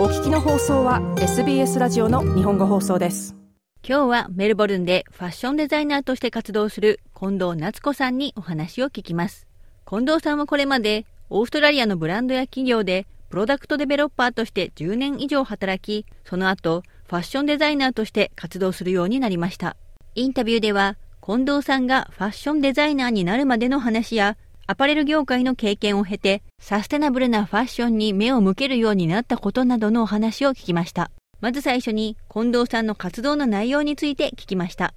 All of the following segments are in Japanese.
お聞きの放送は SBS ラジオの日本語放送です。今日はメルボルンでファッションデザイナーとして活動する近藤夏子さんにお話を聞きます。近藤さんはこれまでオーストラリアのブランドや企業でプロダクトデベロッパーとして10年以上働きその後ファッションデザイナーとして活動するようになりました。インタビューでは近藤さんがファッションデザイナーになるまでの話やアパレル業界の経験を経て、サステナブルなファッションに目を向けるようになったことなどのお話を聞きました。まず最初に、近藤さんの活動の内容について聞きました。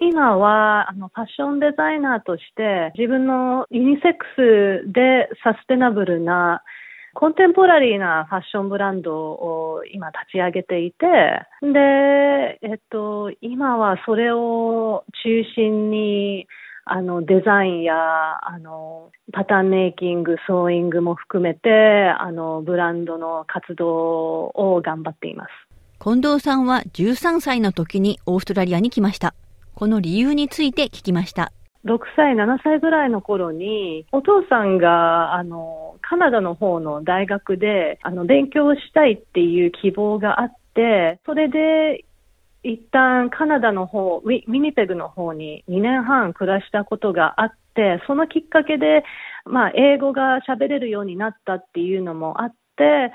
今はあのファッションデザイナーとして自分のユニセックスでサステナブルなコンテンポラリーなファッションブランドを今立ち上げていて、で、えっと、今はそれを中心にあの、デザインや、あの、パターンメイキング、ソーイングも含めて、あの、ブランドの活動を頑張っています。近藤さんは13歳の時にオーストラリアに来ました。この理由について聞きました。6歳、7歳ぐらいの頃に、お父さんが、あの、カナダの方の大学で、あの、勉強したいっていう希望があって、それで一旦カナダの方、ウィニペグの方に2年半暮らしたことがあって、そのきっかけで、まあ、英語が喋れるようになったっていうのもあって、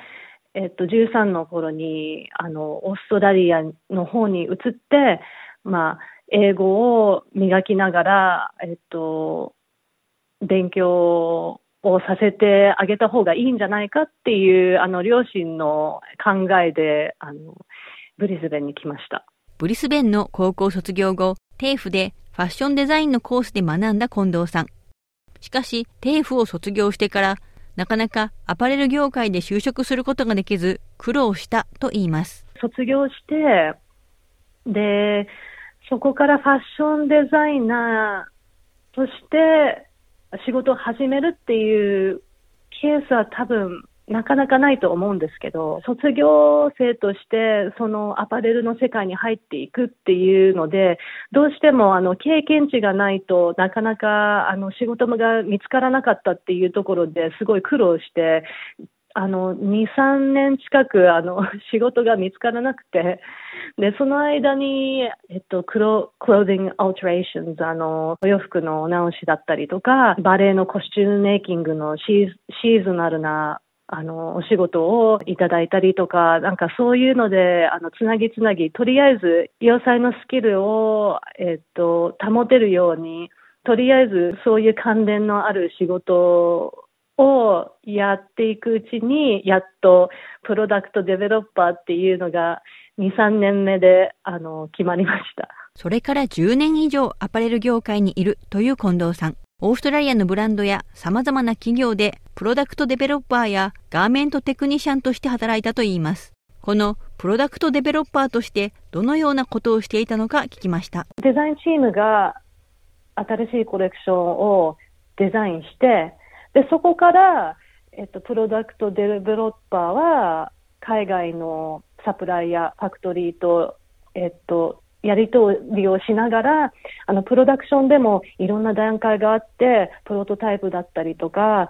えっと、13の頃に、あの、オーストラリアの方に移って、まあ、英語を磨きながら、えっと、勉強をさせてあげた方がいいんじゃないかっていう、あの、両親の考えで、あの、ブリスベンに来ました。ブリスベンの高校卒業後、テーフでファッションデザインのコースで学んだ近藤さん。しかし、テーフを卒業してから、なかなかアパレル業界で就職することができず、苦労したと言います。卒業して、で、そこからファッションデザイナーとして仕事を始めるっていうケースは多分なかなかないと思うんですけど、卒業生としてそのアパレルの世界に入っていくっていうので、どうしてもあの経験値がないとなかなかあの仕事が見つからなかったっていうところですごい苦労して、あの、2、3年近く、あの、仕事が見つからなくて、で、その間に、えっと、クロ、クローディングアルトレーションズ、あの、お洋服の直しだったりとか、バレエのコスチュームメイキングのシーズシーズナルなあの、お仕事をいただいたりとか、なんかそういうので、あの、つなぎつなぎ、とりあえず、洋裁のスキルを、えっと、保てるように、とりあえずそういう関連のある仕事をやっていくうちに、やっと product developer っていうのが2、3年目で、あの、決まりました。それから10年以上アパレル業界にいるという近藤さん。オーストラリアのブランドや様々な企業で product developer や garment technician として働いたといいます。この product developer としてどのようなことをしていたのか聞きました。デザインチームが新しいコレクションをデザインして、で、そこから、えっと、プロダクトデベロッパーは海外のサプライヤー、ファクトリーと、えっと、やり取りをしながら、あの、プロダクションでもいろんな段階があって、プロトタイプだったりとか、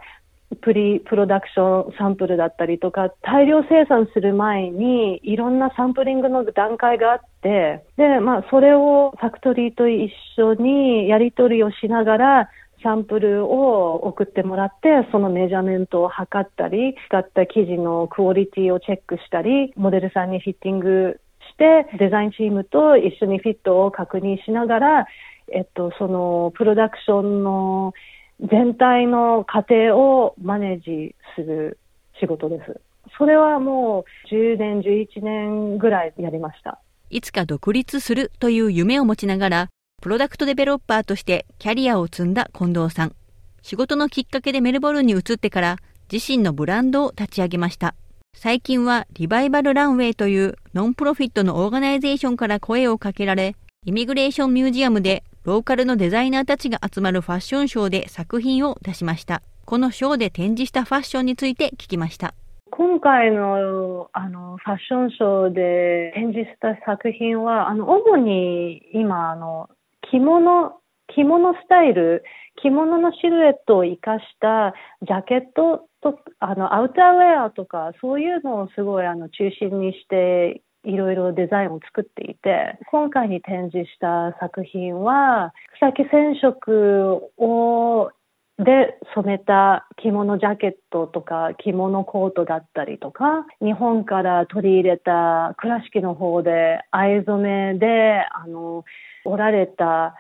プリプロダクションサンプルだったりとか、大量生産する前にいろんなサンプリングの段階があって、で、まあ、それをファクトリーと一緒にやり取りをしながら、サンプルを送ってもらって、そのメジャーメントを測ったり、使った生地のクオリティをチェックしたり、モデルさんにフィッティングして、デザインチームと一緒にフィットを確認しながら、えっと、そのプロダクションの全体の過程をマネージする仕事です。それはもう10年、11年ぐらいやりました。いつか独立するという夢を持ちながら、 product developer としてキャリアを積んだ近藤さん。仕事のきっかけでメルボルンに移ってから自身のブランドを立ち上げました。最近は Revival Runway という non-profit の organisation から声をかけられ、 Immigration Museum でローカルのデザイナーたちが集まるファッションショーで作品を出しました。このショーで展示したファッションについて聞きました。今回のあのファッションショーで展示した作品は、あの主に今あの着物着物スタイル、着物のシルエットを活かしたジャケットと、あの、アウターウェアとか、そういうのをすごいあの中心にしていろいろデザインを作っていて、今回に展示した作品は、草木染色をで染めた着物ジャケットとか着物コートだったりとか、日本から取り入れた倉敷の方で藍染めで、あの、織られた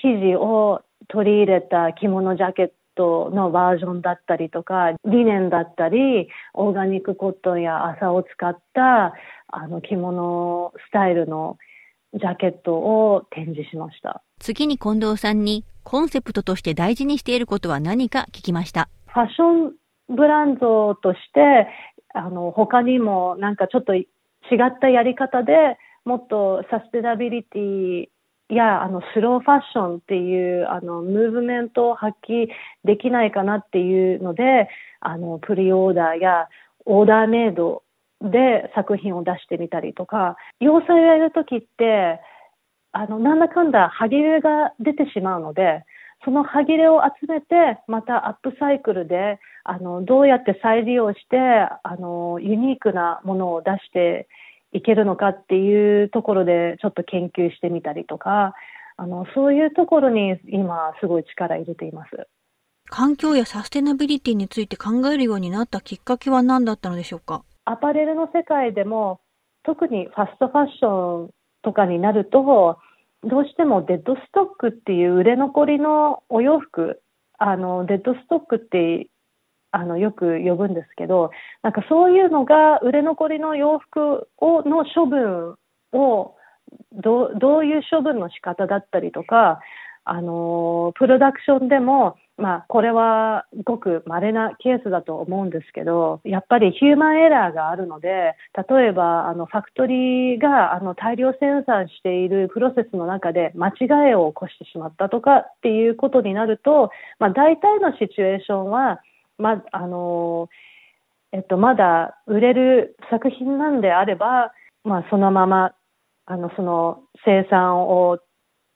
生地を取り入れた着物ジャケットトのバージョンだったりとか、リネンだったり、オーガニックコットンや麻を使ったあの着物スタイルのジャケットを展示しました。次に近藤さんにコンセプトとして大事にしていることは何か聞きました。ファッションブランドとして、あの、他にもなんかちょっと違ったやり方でもっとサステナビリティや、あの、スローファッションっていう、あの、ムーブメントを発揮できないかなっていうので、あの、プリオーダーやオーダーメイドで作品を出してみたりとか、洋裁をやるときって、あの、なんだかんだ歯切れが出てしまうので、その歯切れを集めて、またアップサイクルで、あの、どうやって再利用して、あの、ユニークなものを出していけるのかっていうところで、ちょっと研究してみたりとか、あの、そういうところに今、すごい力入れています。環境やサステナビリティについて考えるようになったきっかけは何だったのでしょうか？アパレルの世界でも、特にファストファッションとかになると、どうしてもデッドストックっていう売れ残りのお洋服、あの、デッドストックってあのよく呼ぶんですけど、なんかそういうのが売れ残りの洋服をの処分をどどういう処分の仕方だったりとか、あのプロダクションでもまあ、これはごく稀なケースだと思うんですけど、やっぱりヒューマンエラーがあるので、例えば、あの、ファクトリーが、あの、大量生産しているプロセスの中で間違いを起こしてしまったとかっていうことになると、まあ、大体のシチュエーションは、ま、あの、えっと、まだ売れる作品なんであれば、まあ、そのまま、あの、その生産を、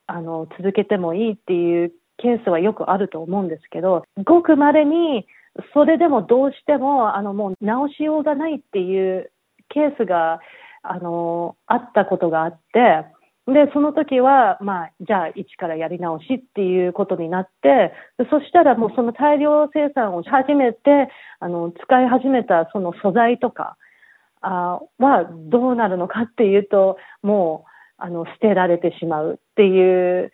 あの、続けてもいいっていうケースはよくあると思うんですけど、ごく稀に、それでもどうしても、あの、もう直しようがないっていうケースが、あの、あったことがあって、で、その時は、まあ、じゃあ、一からやり直しっていうことになって、そしたらもうその大量生産をし始めて、あの、使い始めたその素材とか、あはどうなるのかっていうと、もう、あの、捨てられてしまうっていう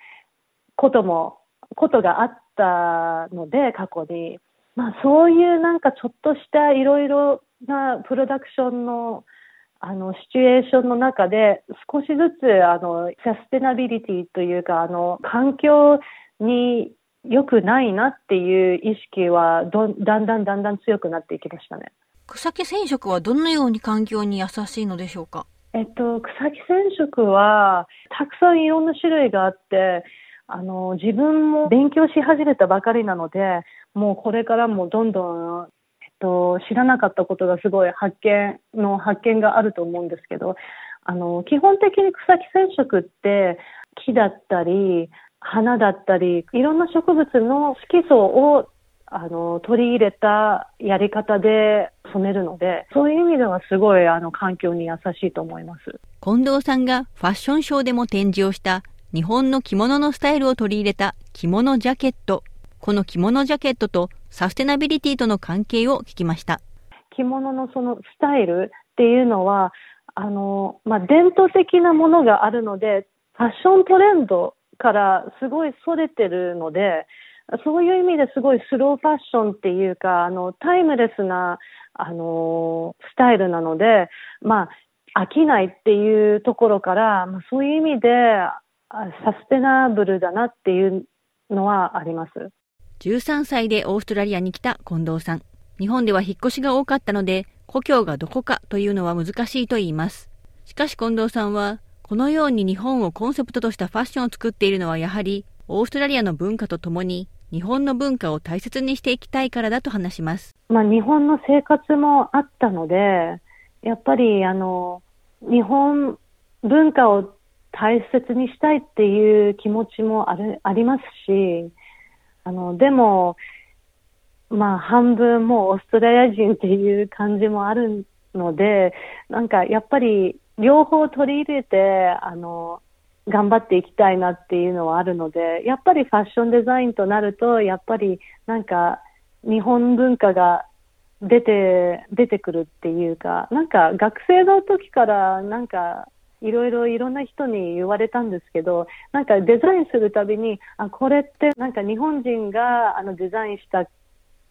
こともことがあったので、過去に。まあ、そういうなんかちょっとしたいろいろなプロダクションのあのシチュエーションの中で少しずつあのサステナビリティというかあの環境に良くないなっていう意識はどだんだんだんだん強くなっていきましたね。草木染色はどのように環境に優しいのでしょうか？えっと、草木染色はたくさんいろんな種類があってあの、自分も勉強し始めたばかりなので、もうこれからもどんどん、と、知らなかったことがすごい発見の発見があると思うんですけど、あの、基本的に草木染色って木だったり、花だったり、いろんな植物の色素をあの、取り入れたやり方で染めるので、そういう意味ではすごいあの環境に優しいと思います。近藤さんがファッションショーでも展示をした日本の着物のスタイルを取り入れた着物ジャケット。この着物ジャケットとサステナビリティとの関係を聞きました。着物のそのスタイルっていうのは、あの、まあ、伝統的なものがあるので、ファッショントレンドからすごい逸れてるので、そういう意味ですごいスローファッションっていうか、あの、タイムレスな、あの、スタイルなので、まあ、飽きないっていうところから、まあ、そういう意味で、サステナブルだなっていうのはあります。13歳でオーストラリアに来た近藤さん。日本では引っ越しが多かったので、故郷がどこかというのは難しいと言います。しかし近藤さんは、このように日本をコンセプトとしたファッションを作っているのはやはり、オーストラリアの文化とともに、日本の文化を大切にしていきたいからだと話します。まあ、日本の生活もあったので、やっぱりあの、日本文化を大切にしたいっていう気持ちもあるありますし、あの、でも、まあ、半分もうオーストラリア人っていう感じもあるので、なんかやっぱり両方取り入れて、あの、頑張っていきたいなっていうのはあるので、やっぱりファッションデザインとなると、やっぱりなんか日本文化が出て、出てくるっていうか、なんか学生の時からなんかいろいろいろんな人に言われたんですけど、なんかデザインするたびに、あ、これってなんか日本人があのデザインしたっ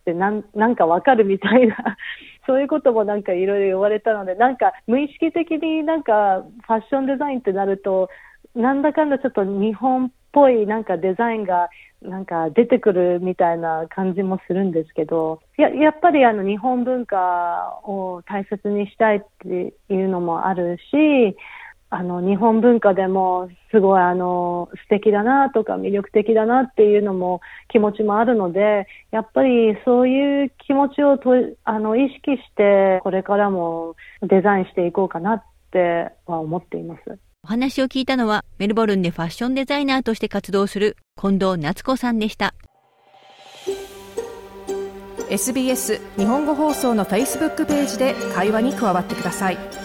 てなんなんかわかるみたいな、そういうこともなんかいろいろ言われたので、なんか無意識的になんかファッションデザインってなると、なんだかんだちょっと日本っぽいなんかデザインがなんか出てくるみたいな感じもするんですけど、ややっぱりあの日本文化を大切にしたいっていうのもあるし、あの日本文化でもすごいあの素敵だなとか魅力的だなっていうのも気持ちもあるので、やっぱりそういう気持ちをとあの意識してこれからもデザインしていこうかなっては思っています。お話を聞いたのは、メルボルンでファッションデザイナーとして活動する近藤夏子さんでした。SBS 日本語放送の Facebook ページで会話に加わってください。